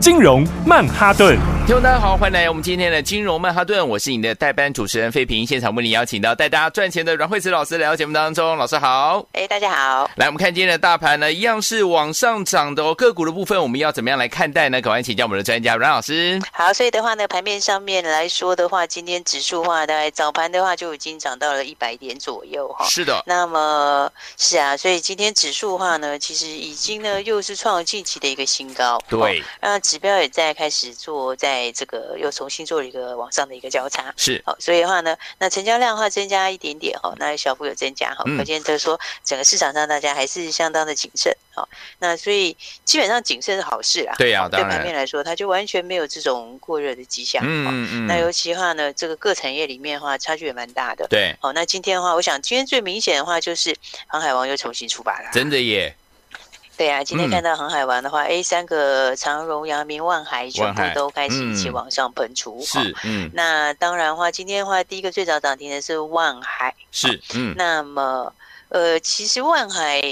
金融曼哈顿，听众大家好，欢迎来我们今天的金融曼哈顿，我是你的代班主持人费平，现场为你邀请到带大家赚钱的阮惠慈老师来到节目当中，老师好，哎，大家好，来我们看今天的大盘呢，一样是往上涨的哦，个股的部分我们要怎么样来看待呢？赶快请教我们的专家阮老师。好，所以的话呢，盘面上面来说的话，今天指数话大概早盘的话就已经涨到了一百点左右哈，是的，那么是啊，所以今天指数的话呢，其实已经呢又是创了近期的一个新高，对，那。指标也在开始做，在这个又重新做了一个往上的一个交叉，是。好，所以的话呢，那成交量的话增加一点点哈，那小幅有增加哈，可见就是说整个市场上大家还是相当的谨慎哦，那所以基本上谨慎是好事啦，对呀、啊，对盘面来说，它就完全没有这种过热的迹象，嗯嗯嗯，那尤其的话呢，这个各产业里面的话差距也蛮大的，对，好，那今天的话，我想今天最明显的话就是航海王又重新出发了，真的耶。对啊，今天看到航海王的话，哎、嗯，三个长荣、阳明、万海全部都开始一起往上喷出。是，嗯。那当然的话，今天的话，第一个最早涨停的是万海。是，嗯。那么，呃，其实万海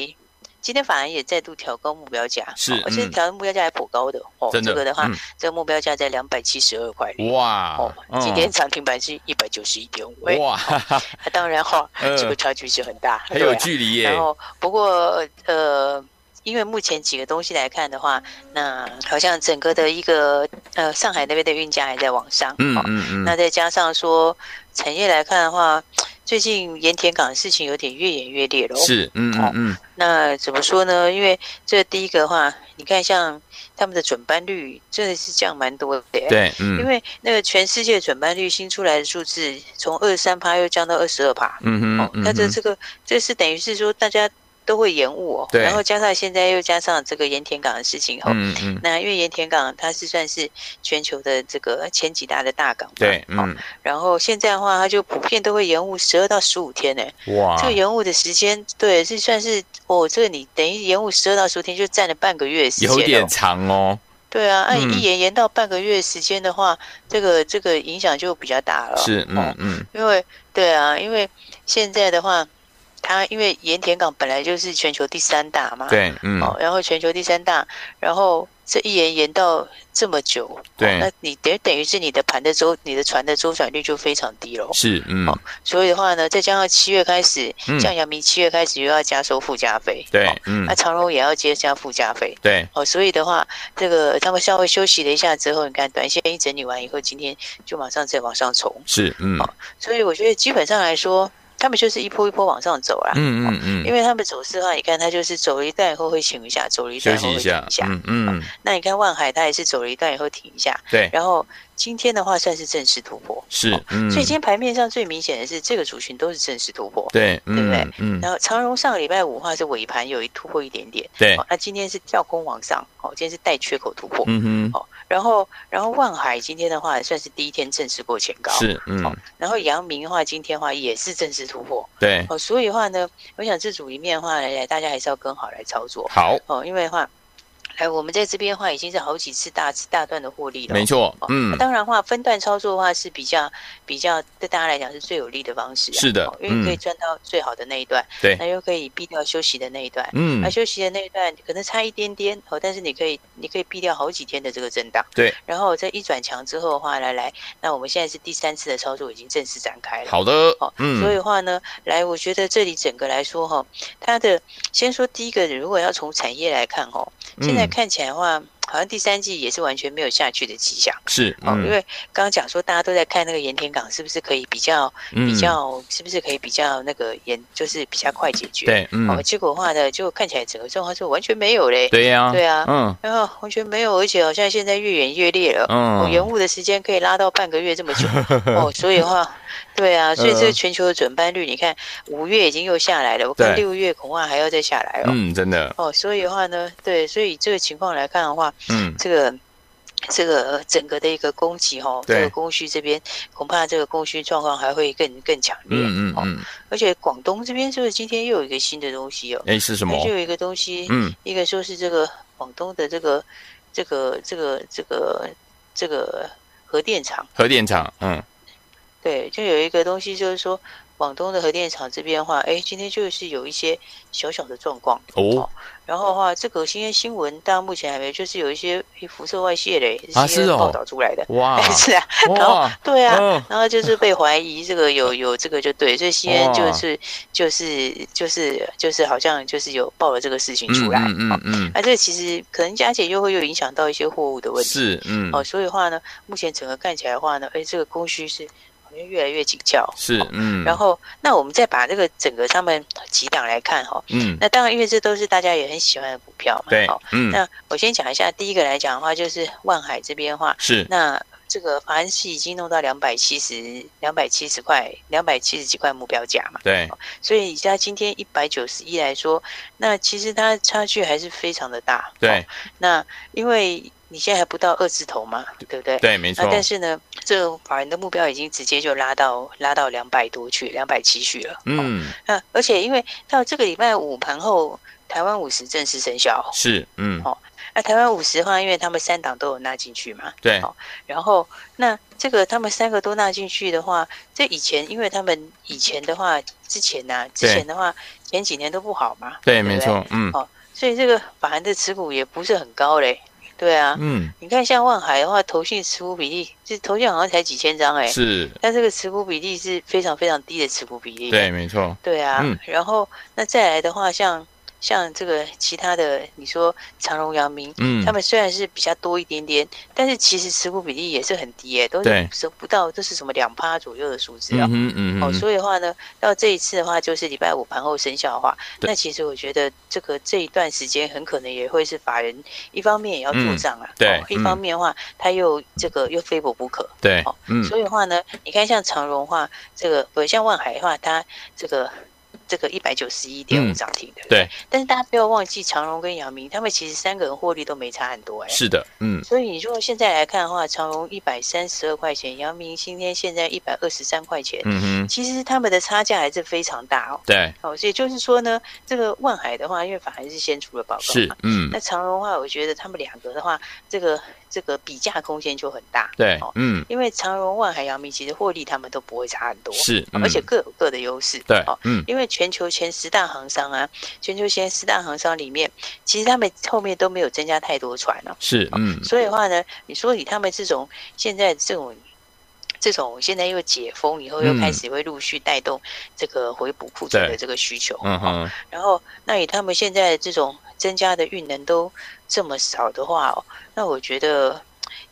今天反而也再度调高目标价，是，而且调高目标价还颇高的哦。真的。这个的话，嗯、这个目标价在两百七十二块。哇。哦，今天涨停板是一百九十一点五。哇。哦、当然哈、哦，这个差距是很大，很有距离耶。然后，不过，呃。因为目前几个东西来看的话，那好像整个的一个呃上海那边的运价还在往上，嗯嗯嗯，那再加上说产业来看的话，最近盐田港的事情有点越演越烈了，是，嗯嗯嗯，那怎么说呢？因为这第一个的话，你看像他们的准班率真的是降蛮多的，对，嗯，因为那个全世界准班率新出来的数字从二十三趴又降到二十二趴，嗯嗯，那这这个这是等于是说大家。都会延误哦，然后加上现在又加上这个盐田港的事情后，嗯嗯，那因为盐田港它是算是全球的这个前几大的大港，对，嗯，然后现在的话，它就普遍都会延误十二到十五天呢，哇，这个延误的时间，对，是算是哦，这个你等于延误十二到十五天，就占了半个月的时间，有点长哦，对啊，按一延延到半个月时间的话，这个这个影响就比较大了，是，嗯嗯，因为对啊，因为现在的话。它因为盐田港本来就是全球第三大嘛，对，嗯，哦，然后全球第三大，然后这一延延到这么久，对，哦、那你等等于是你的盘的周，你的船的周转率就非常低了，是，嗯，哦，所以的话呢，再加上七月开始，像阳明七月开始又要加收附加费，对，哦、嗯，那长荣也要接加附加费，对，哦，所以的话，这个他们稍微休息了一下之后，你看短线一整理完以后，今天就马上再往上冲，是，嗯，哦，所以我觉得基本上来说。他们就是一波一波往上走啊，嗯嗯嗯，因为他们走势的话，你看他就是走了一段以后会停一下，走了一段以后会停一下，嗯嗯，那你看万海他也是走了一段以后停一下，对，然后今天的话算是正式突破，是，所以今天盘面上最明显的是这个族群都是正式突破，对，对不对？嗯，然后长荣上个礼拜五的话是尾盘有一突破一点点，对，那今天是跳空往上，哦，今天是带缺口突破，嗯哼，哦。然后，然后万海今天的话也算是第一天正式过前高，是，嗯。哦、然后阳明的话，今天的话也是正式突破，对。哦，所以的话呢，我想这组里面的话，来来，大家还是要跟好来操作，好。哦，因为的话。来，我们在这边的话，已经是好几次大次大段的获利了。没错，嗯，当然的话，分段操作的话是比较比较对大家来讲是最有利的方式。是的，因为可以赚到最好的那一段，对，那又可以避掉休息的那一段，嗯，那休息的那一段可能差一点点哦，但是你可以你可以避掉好几天的这个震荡，对。然后在一转强之后的话，来来，那我们现在是第三次的操作已经正式展开了。好的，哦，嗯，所以的话呢，来，我觉得这里整个来说哈，它的先说第一个，如果要从产业来看哈，现在看起来的话。好像第三季也是完全没有下去的迹象，是，嗯，因为刚刚讲说大家都在看那个盐田港是不是可以比较比较，是不是可以比较那个盐，就是比较快解决，对，嗯，结果的话呢，就看起来整个状况是完全没有嘞，对呀，对啊，嗯，然后完全没有，而且好像现在越演越烈了，嗯，延误的时间可以拉到半个月这么久，哦，所以的话。对啊，所以这个全球的准班率，你看五月已经又下来了，我看六月恐怕还要再下来哦。嗯，真的。哦，所以的话呢，对，所以这个情况来看的话，嗯，这个这个整个的一个供给哈，这个供需这边恐怕这个供需状况还会更更强烈。嗯嗯嗯。而且广东这边是不是今天又有一个新的东西哦？哎，是什么？就有一个东西，嗯，一个说是这个广东的这个这个这个这个这个核电厂。核电厂，嗯，对，就有一个东西，就是说。广东的核电厂这边的话，哎，今天就是有一些小小的状况哦。然后的话，这个新鲜新闻，大家目前还没有，就是有一些辐射外泄嘞，啊是哦，报道出来的哇，是啊，然后对啊，然后就是被怀疑这个有有这个就对，所以西安就是就是就是就是好像就是有报了这个事情出来，嗯嗯嗯，那这其实可能加减又会又影响到一些货物的问题，是嗯，哦，所以的话呢，目前整个看起来的话呢，哎，这个供需是。越来越紧俏，是嗯，然后那我们再把这个整个上面几档来看哈，嗯，那当然因为这都是大家也很喜欢的股票嘛，对，嗯，那我先讲一下第一个来讲的话，就是万海这边的话是，那这个法人是已经弄到两百七十两百七十块两百七十几块目标价嘛，对，所以以它今天一百九十一来说，那其实它差距还是非常的大，对，那因为。你现在还不到二字头嘛，对不对？对，没错。但是呢，这个法人的目标已经直接就拉到拉到两百多去，两百七去了。嗯，那而且因为到这个礼拜五盘后，台湾五十正式生效。是，嗯，好。那台湾五十的话，因为他们三档都有纳进去嘛。对。然后，那这个他们三个都纳进去的话，这以前因为他们以前的话，之前呢，之前的话，前几年都不好嘛。对，没错。嗯。好，所以这个法人的持股也不是很高嘞。对啊，嗯，你看像万海的话，投信持股比例，这投信好像才几千张哎，是，但这个持股比例是非常非常低的持股比例，对，没错，对啊，嗯，然后那再来的话，像。像这个其他的，你说长荣、阳明，嗯，他们虽然是比较多一点点，但是其实持股比例也是很低耶，都是不到，都是什么两趴左右的数字啊。嗯嗯哦，所以的话呢，到这一次的话，就是礼拜五盘后生效的话，那其实我觉得这个这一段时间很可能也会是法人一方面也要做账啊，对，一方面的话他又这个又非博不可，对，哦，所以的话呢，你看像长荣的话，这个不像万海的话，它这个。这个一百九十一点五涨停的，嗯，对。但是大家不要忘记，长荣跟阳明他们其实三个人获利都没差很多哎。是的，嗯。所以你如果现在来看的话，长荣一百三十二块钱，阳明今天现在一百二十三块钱，嗯哼。其实他们的差价还是非常大哦。对。哦，所以就是说呢，这个万海的话，因为反而是先出了报告，是，嗯。那长荣的话，我觉得他们两个的话，这个。这个比价空间就很大，对，嗯，因为长荣、万海、阳明其实获利他们都不会差很多，是，而且各有各的优势，对，嗯，因为全球前十大航商啊，全球前十大航商里面，其实他们后面都没有增加太多船了，是，嗯，所以的话呢，你说以他们这种现在这种这种现在又解封以后，又开始会陆续带动这个回补库存的这个需求，嗯哼，然后那以他们现在这种增加的运能都这么少的话哦。那我觉得，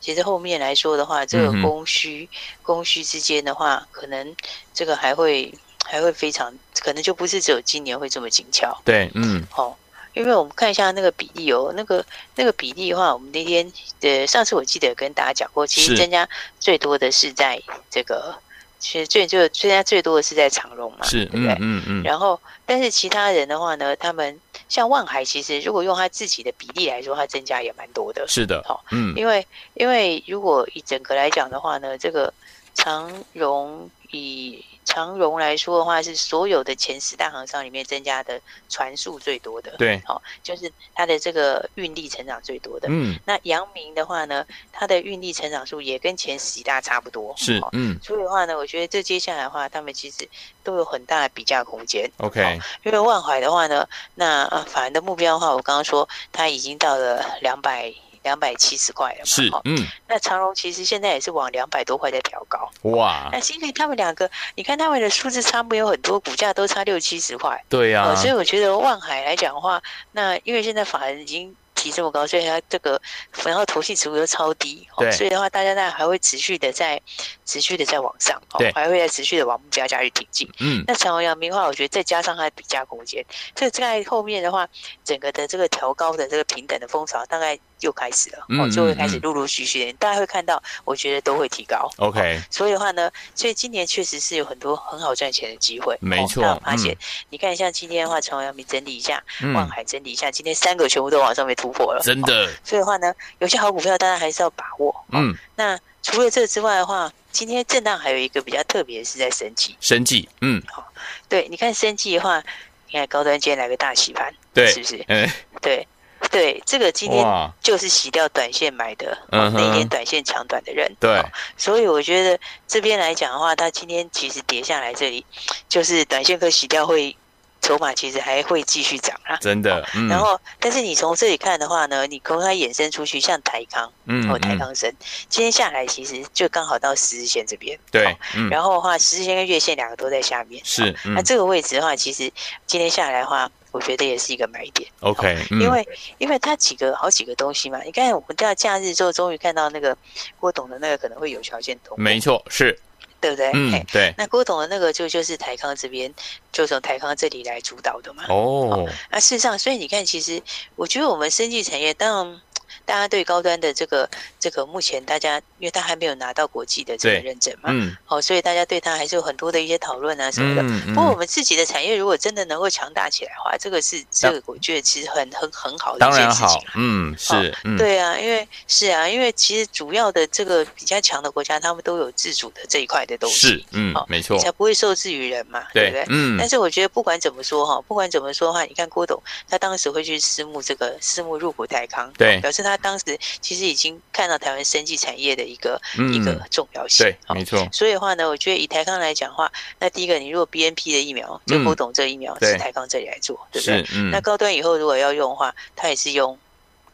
其实后面来说的话，这个供需、嗯、供需之间的话，可能这个还会还会非常，可能就不是只有今年会这么紧俏。对，嗯，好、哦，因为我们看一下那个比例哦，那个那个比例的话，我们那天呃上次我记得跟大家讲过，其实增加最多的是在这个，其实最就增加最多的是在长荣嘛，是，对不对？嗯嗯，嗯然后，但是其他人的话呢，他们。像万海，其实如果用他自己的比例来说，他增加也蛮多的。是的，好，嗯，因为因为如果以整个来讲的话呢，这个长荣以。长荣来说的话，是所有的前十大航商里面增加的船数最多的。对，好，就是它的这个运力成长最多的。嗯，那阳明的话呢，它的运力成长数也跟前十大差不多。是，嗯，所以的话呢，我觉得这接下来的话，他们其实都有很大的比价空间。OK，因为万海的话呢，那法人的目标的话，我刚刚说它已经到了两百。两百七十块了嘛，是，嗯，那长荣其实现在也是往两百多块在调高，哇，那是因为他们两个，你看他们的数字差没有很多，股价都差六七十块，对呀、啊呃，所以我觉得万海来讲的话，那因为现在法人已经。提这么高，所以它这个然后投信持股又超低，对。所以的话，大家呢还会持续的在持续的在往上，对，还会在持续的往目标价去挺进。嗯，那长荣阳明的话，我觉得再加上它的比价空间，这在后面的话，整个的这个调高的这个平等的风潮大概又开始了，哦，就会开始陆陆续续的，大家会看到，我觉得都会提高。OK，所以的话呢，所以今年确实是有很多很好赚钱的机会。没错，那我发现你看，像今天的话，长荣阳明整理一下，望海整理一下，今天三个全部都往上面突。破了，真的。所以的话呢，有些好股票大家还是要把握。嗯，那除了这之外的话，今天震荡还有一个比较特别的是在生技，生技，嗯，好，对，你看生技的话，你看高端今天来个大洗盘，对，是不是？嗯，对。对，这个今天就是洗掉短线买的，那一天短线抢短的人。对，所以我觉得这边来讲的话，它今天其实跌下来，这里就是短线可洗掉会。筹码其实还会继续涨啊，真的。嗯、然后，但是你从这里看的话呢，你从它衍生出去，像台康，嗯，或台康生，今天下来其实就刚好到十日线这边。对，嗯、然后的话，十日线跟月线两个都在下面。是，嗯、那这个位置的话，其实今天下来的话，我觉得也是一个买点。OK，因为因为它几个好几个东西嘛，你看我们到假日之后，终于看到那个郭董的那个可能会有条件通。没错，是。对不对？嗯，对。那郭董的那个就就是台康这边，就从台康这里来主导的嘛。哦。那事实上，所以你看，其实我觉得我们生技产业，当然。大家对高端的这个这个目前大家，因为他还没有拿到国际的这个认证嘛，嗯，好，所以大家对他还是有很多的一些讨论啊什么的。不过我们自己的产业如果真的能够强大起来的话，这个是这个我觉得其实很很很好的一件事情。嗯，是，对啊，因为是啊，因为其实主要的这个比较强的国家，他们都有自主的这一块的东西，是，嗯，没错，才不会受制于人嘛，对不对？嗯。但是我觉得不管怎么说哈，不管怎么说的话，你看郭董他当时会去私募这个私募入股泰康，对，表示他当时。其实已经看到台湾生技产业的一个、嗯、一个重要性，对，没错。所以的话呢，我觉得以台康来讲的话，那第一个，你如果 BNP 的疫苗，就不懂这疫苗是台康这里来做，嗯、对不对？嗯、那高端以后如果要用的话，他也是用。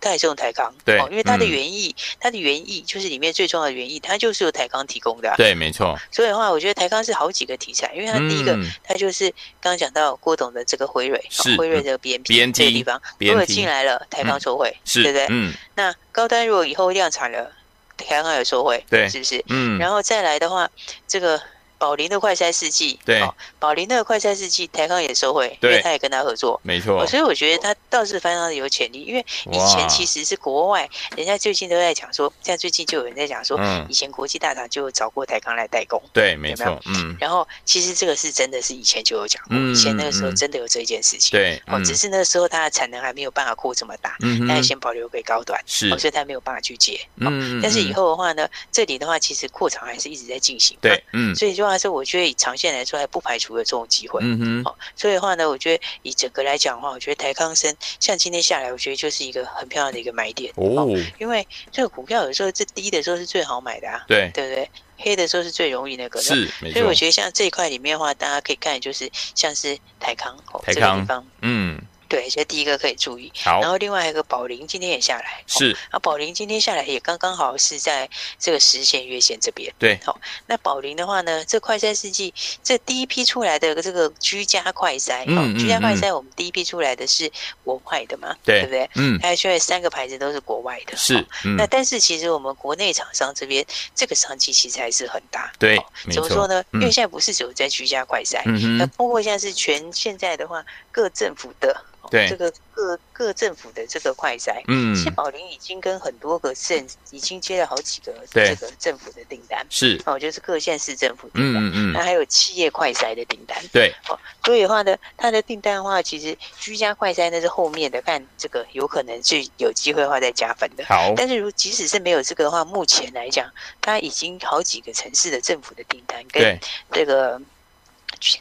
它也是用台康，对，因为它的原意，它的原意就是里面最重要的原意，它就是由台康提供的，对，没错。所以的话，我觉得台康是好几个题材，因为它第一个，它就是刚刚讲到郭董的这个辉瑞，是辉瑞的 BNT 这个地方，如果进来了，台康受惠，对不对？嗯。那高端如果以后量产了，台康也受惠，对，是不是？嗯。然后再来的话，这个。宝林的快筛试剂，对，宝林的快筛试剂，台康也收回，因为他也跟他合作，没错。所以我觉得他倒是非常的有潜力，因为以前其实是国外，人家最近都在讲说，像最近就有人在讲说，以前国际大厂就找过台康来代工，对，没错，嗯。然后其实这个是真的是以前就有讲过，以前那个时候真的有这件事情，对，哦，只是那个时候它的产能还没有办法扩这么大，嗯，但先保留给高端，是，所以他没有办法去接，嗯，但是以后的话呢，这里的话其实扩厂还是一直在进行，对，嗯，所以就话是我觉得以长线来说，还不排除有这种机会。嗯哼，好，所以的话呢，我觉得以整个来讲的话，我觉得台康生像今天下来，我觉得就是一个很漂亮的一个买点哦。因为这个股票有时候这低的时候是最好买的啊，对对不对？黑的时候是最容易那个的，是，所以我觉得像这一块里面的话，大家可以看，就是像是台康哦，这个地方，嗯。对，所以第一个可以注意。好，然后另外一个宝林今天也下来，是。啊，宝林今天下来也刚刚好是在这个十线月线这边。对，好。那宝林的话呢，这快筛试剂这第一批出来的这个居家快筛，嗯，居家快筛我们第一批出来的是国外的嘛，对不对？嗯，还有现在三个牌子都是国外的，是。那但是其实我们国内厂商这边这个商机其实还是很大。对，怎么说呢？因为现在不是只有在居家快筛，那包括现在是全现在的话，各政府的。对。这个各各政府的这个快筛，嗯，谢宝林已经跟很多个县已经接了好几个这个政府的订单，是。哦，就是各县市政府订单，嗯嗯，那还有企业快筛的订单，对，哦，所以的话呢，它的订单的话，其实居家快筛那是后面的，看这个有可能是有机会的话再加分的，好，但是如即使是没有这个的话，目前来讲，它已经好几个城市的政府的订单跟这个。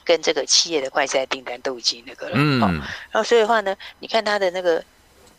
跟这个企业的快筛订单都已经那个了，嗯，然后所以的话呢，你看它的那个，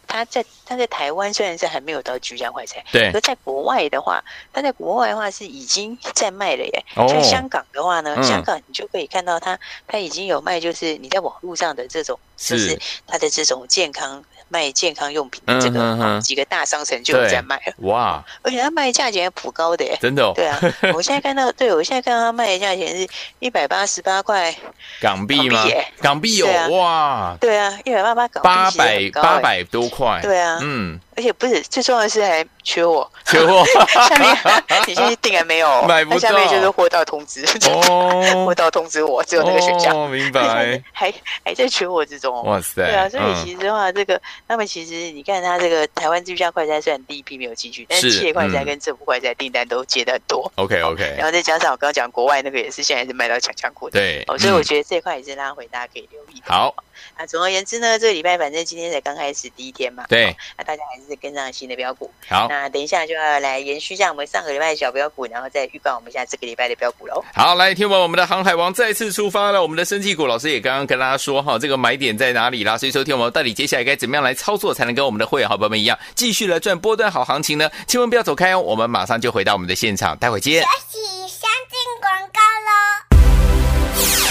他在他在台湾虽然是还没有到居家快餐，对，可在国外的话，他在国外的话是已经在卖了耶。像香港的话呢，香港你就可以看到它，它已经有卖，就是你在网络上的这种，就是它的这种健康。卖健康用品的这个几个大商城就有在卖了。哇，而且他卖价钱还普高的耶，真的。对啊，我现在看到，对我现在看到他卖的价钱是一百八十八块港币吗？港币有哇，对啊，一百八十八港币，八百八百多块，对啊，嗯。而且不是最重要的是还缺货，缺货。下面你先订还没有，买不到。下面就是货到通知，货到通知我，只有那个选项。哦，明白。还还在缺货之中。哇塞！对啊，所以其实的话，这个他们其实你看他这个台湾居家快餐虽然第一批没有进去，但是企业快餐跟政府快餐订单都接的很多。OK OK。然后再加上我刚刚讲国外那个也是现在是卖到强强库的。对。哦，所以我觉得这块也是拉回，大家可以留意的。好。啊，总而言之呢，这个礼拜反正今天才刚开始第一天嘛，对，那大家还是跟上新的标股。好，那等一下就要来延续一下我们上个礼拜的小标股，然后再预告我们一下这个礼拜的标股喽。好，来听完我们的航海王再次出发了，我们的生技股老师也刚刚跟大家说哈，这个买点在哪里啦？所以说听我们到底接下来该怎么样来操作，才能跟我们的会员好朋友们一样，继续来赚波段好行情呢？千万不要走开哦，我们马上就回到我们的现场，待会见。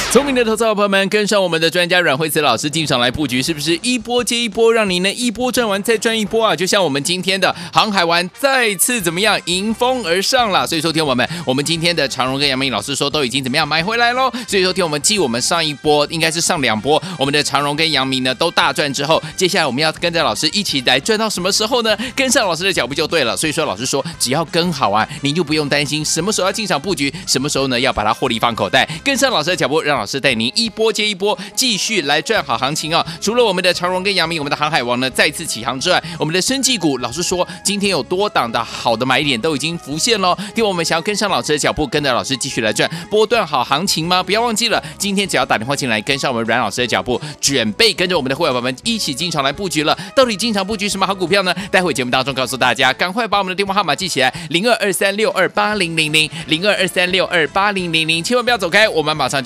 聪明的投资者朋友们，跟上我们的专家阮慧慈老师进场来布局，是不是一波接一波，让您呢一波赚完再赚一波啊？就像我们今天的航海王再次怎么样迎风而上了？所以说，听我们，我们今天的长荣跟杨明老师说都已经怎么样买回来喽？所以说，听我们继我们上一波应该是上两波，我们的长荣跟杨明呢都大赚之后，接下来我们要跟着老师一起来赚到什么时候呢？跟上老师的脚步就对了。所以说，老师说只要跟好啊，您就不用担心什么时候要进场布局，什么时候呢要把它获利放口袋。跟上老师脚步，让老师带您一波接一波，继续来赚好行情哦。除了我们的长荣跟阳明，我们的航海王呢再次起航之外，我们的生技股，老师说今天有多档的好的买点都已经浮现了。听我们想要跟上老师的脚步，跟着老师继续来赚波段好行情吗？不要忘记了，今天只要打电话进来，跟上我们阮老师的脚步，准备跟着我们的会员宝宝们一起进场来布局了。到底进场布局什么好股票呢？待会节目当中告诉大家，赶快把我们的电话号码记起来：零二二三六二八零零零零二二三六二八零零零，千万不要走开，我们马上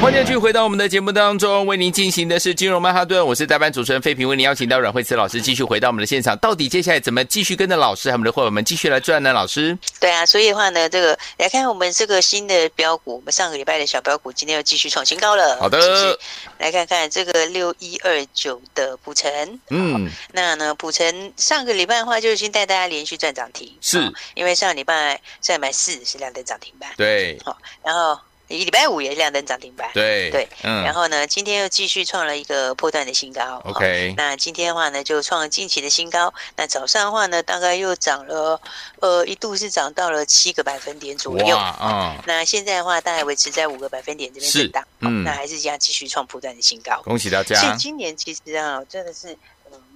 欢迎继续回到我们的节目当中，为您进行的是金融曼哈顿，我是代班主持人费平，为您邀请到阮慧慈老师继续回到我们的现场。到底接下来怎么继续跟着老师和我们的伙伴们继续来赚呢？老师，对啊，所以的话呢，这个来看我们这个新的标股，我们上个礼拜的小标股今天又继续创新高了。好的，来看看这个六一二九的普成，嗯，那呢普成上个礼拜的话就已经带大家连续赚涨停，是因为上个礼拜上礼拜四是两点涨停板，对，好，然后。礼拜五也亮灯涨停板，对对，嗯，然后呢，今天又继续创了一个破段的新高，OK，那今天的话呢，就创了近期的新高。那早上的话呢，大概又涨了，呃，一度是涨到了七个百分点左右，啊，那现在的话，大概维持在五个百分点这边震荡，嗯，那还是这样继续创破段的新高，恭喜大家。所以今年其实啊，真的是。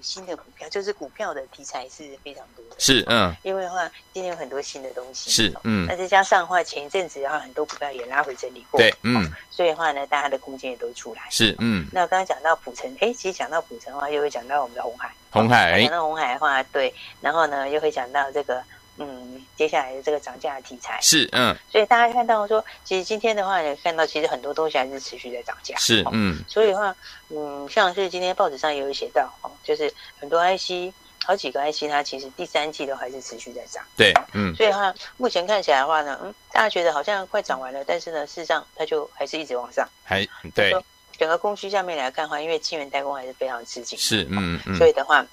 嗯，新的股票就是股票的题材是非常多的，是嗯，因为的话今天有很多新的东西，是嗯，那再加上的话前一阵子的话很多股票也拉回整理过，对嗯，所以的话呢，大家的空间也都出来，是嗯。那刚刚讲到普城，哎，其实讲到普城的话，又会讲到我们的红海，红海讲到红海的话，对，然后呢又会讲到这个。嗯，接下来的这个涨价的题材是嗯，所以大家看到说，其实今天的话也看到，其实很多东西还是持续在涨价，是嗯，所以的话，嗯，像是今天报纸上也有写到哦，就是很多 IC 好几个 IC 它其实第三季都还是持续在涨，对，嗯，所以的话目前看起来的话呢，嗯，大家觉得好像快涨完了，但是呢，事实上它就还是一直往上，还。对，整个供需下面来看的话，因为晶圆代工还是非常吃紧，是嗯嗯，所以的话。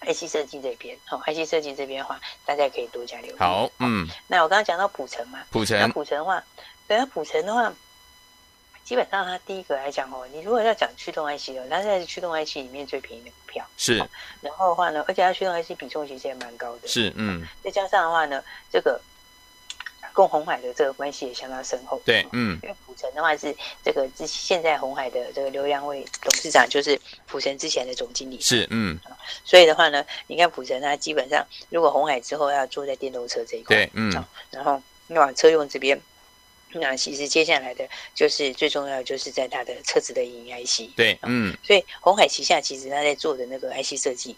IC 设计这边，好，IC 设计这边的话，大家可以多加留意。好，嗯，那我刚刚讲到普城嘛，普城，那普城的话，对，啊普城的话，基本上它第一个来讲哦，你如果要讲驱动 IC 哦，它现在是驱动 IC 里面最便宜的股票，是。然后的话呢，而且它驱动 IC 比重其实也蛮高的，是，嗯。再加上的话呢，这个。跟鸿海的这个关系也相当深厚，对，嗯，因为普城的话是这个之现在鸿海的这个刘良伟董事长就是普城之前的总经理，是，嗯，所以的话呢，你看普城他基本上如果红海之后要坐在电动车这一块，对，嗯，然后往车用这边，那其实接下来的就是最重要的就是在他的车子的影音 IC，对，嗯，所以红海旗下其实他在做的那个 IC 设计。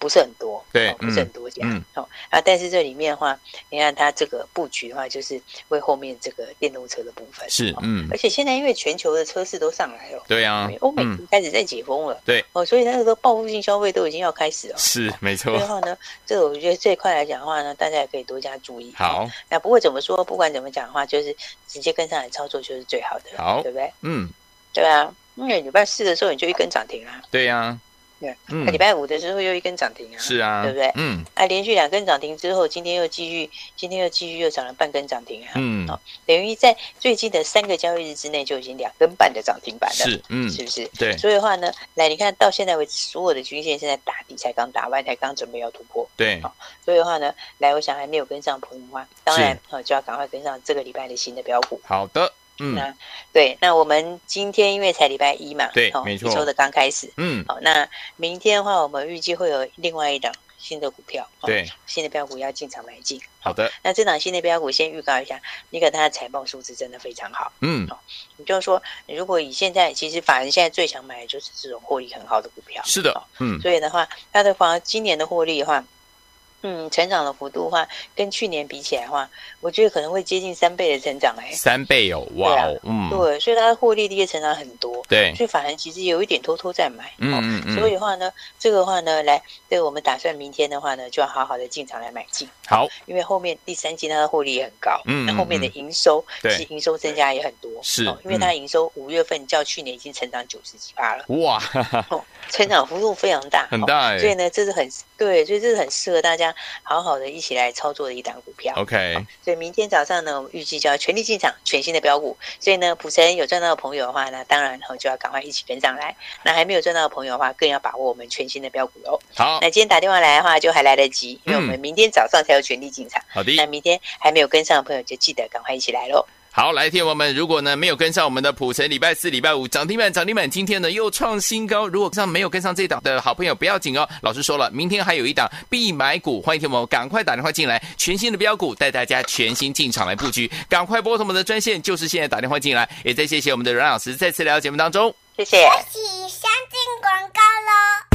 不是很多，对，哦、不是很多家，嗯，好、哦、啊，但是这里面的话，你看它这个布局的话，就是为后面这个电动车的部分，是，嗯，而且现在因为全球的车市都上来了，对啊，欧美开始在解封了，对，哦，所以那个报复性消费都已经要开始了，是，没错。然后呢，这个我觉得这一块来讲的话呢，大家也可以多加注意。好，那不过怎么说，不管怎么讲的话，就是直接跟上来操作就是最好的，好，对不对？嗯，对啊，因为礼拜四的时候你就一根涨停啊，对呀。对，嗯，礼拜五的时候又一根涨停啊，是啊，对不对？嗯，啊，连续两根涨停之后，今天又继续，今天又继续又涨了半根涨停啊，嗯，好，等于在最近的三个交易日之内就已经两根半的涨停板了，是，嗯，是不是？对，所以的话呢，来，你看到现在为止，所有的均线现在打底才刚打完，才刚准备要突破，对，好，所以的话呢，来，我想还没有跟上朋友的话，当然，好，就要赶快跟上这个礼拜的新的标股，好的。嗯，那对，那我们今天因为才礼拜一嘛，对，没错，一周的刚开始，嗯，好，那明天的话，我们预计会有另外一档新的股票，对，新的标股要进场买进。好的，那这档新的标股先预告一下，你看它的财报数字真的非常好，嗯，好，你就是说，你如果以现在，其实法人现在最想买的就是这种获利很好的股票，是的，嗯，所以的话，它的话今年的获利的话。嗯，成长的幅度的话，跟去年比起来的话，我觉得可能会接近三倍的成长哎，三倍哦，哇哦，嗯，对，所以它的获利的确成长很多，对，所以法人其实有一点偷偷在买，嗯嗯嗯，所以的话呢，这个的话呢，来，对我们打算明天的话呢，就要好好的进场来买进，好，因为后面第三季它的获利也很高，嗯，那后面的营收，对，其实营收增加也很多，是，因为它营收五月份较去年已经成长九十几趴了，哇，成长幅度非常大，很大，所以呢，这是很对，所以这是很适合大家好好的。一起来操作的一档股票，OK。所以明天早上呢，我们预计就要全力进场全新的标股。所以呢，普成有赚到的朋友的话呢，当然后就要赶快一起跟上来。那还没有赚到的朋友的话，更要把握我们全新的标股哦。好，那今天打电话来的话，就还来得及，因为我们明天早上才有全力进场。好的。那明天还没有跟上的朋友，就记得赶快一起来喽。好，来，听友们，如果呢没有跟上我们的普成礼拜四、礼拜五涨停板、涨停板，今天呢又创新高。如果上没有跟上这档的好朋友，不要紧哦。老师说了，明天还有一档必买股，欢迎听友们赶快打电话进来，全新的标股带大家全新进场来布局，赶快拨通我们的专线，就是现在打电话进来。也再谢谢我们的阮老师再次来到节目当中，谢谢。一起相进广告喽。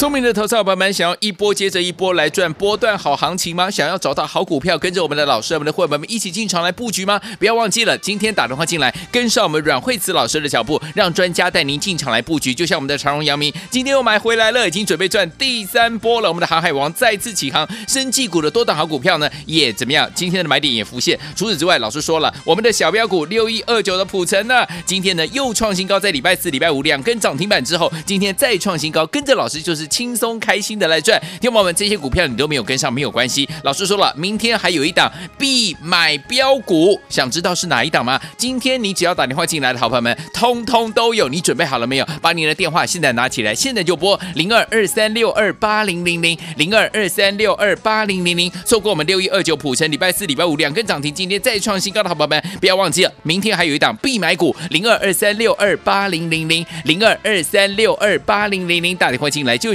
聪明的投资者朋友们，想要一波接着一波来赚波段好行情吗？想要找到好股票，跟着我们的老师、我们的伙伴们一起进场来布局吗？不要忘记了，今天打电话进来，跟上我们阮慧慈老师的脚步，让专家带您进场来布局。就像我们的长荣、阳明，今天又买回来了，已经准备赚第三波了。我们的航海王再次起航，生技股的多档好股票呢，也怎么样？今天的买点也浮现。除此之外，老师说了，我们的小标股六一二九的普成呢，今天呢又创新高，在礼拜四、礼拜五两根涨停板之后，今天再创新高，跟着老师就是。轻松开心的来赚，听友们，这些股票你都没有跟上，没有关系。老师说了，明天还有一档必买标股，想知道是哪一档吗？今天你只要打电话进来的好朋友们，通通都有。你准备好了没有？把你的电话现在拿起来，现在就拨零二二三六二八零零零零二二三六二八零零零。错过我们六一二九普成礼拜四、礼拜五两根涨停，今天再创新高的好朋友们，不要忘记了，明天还有一档必买股零二二三六二八零零零零二二三六二八零零零，打电话进来就。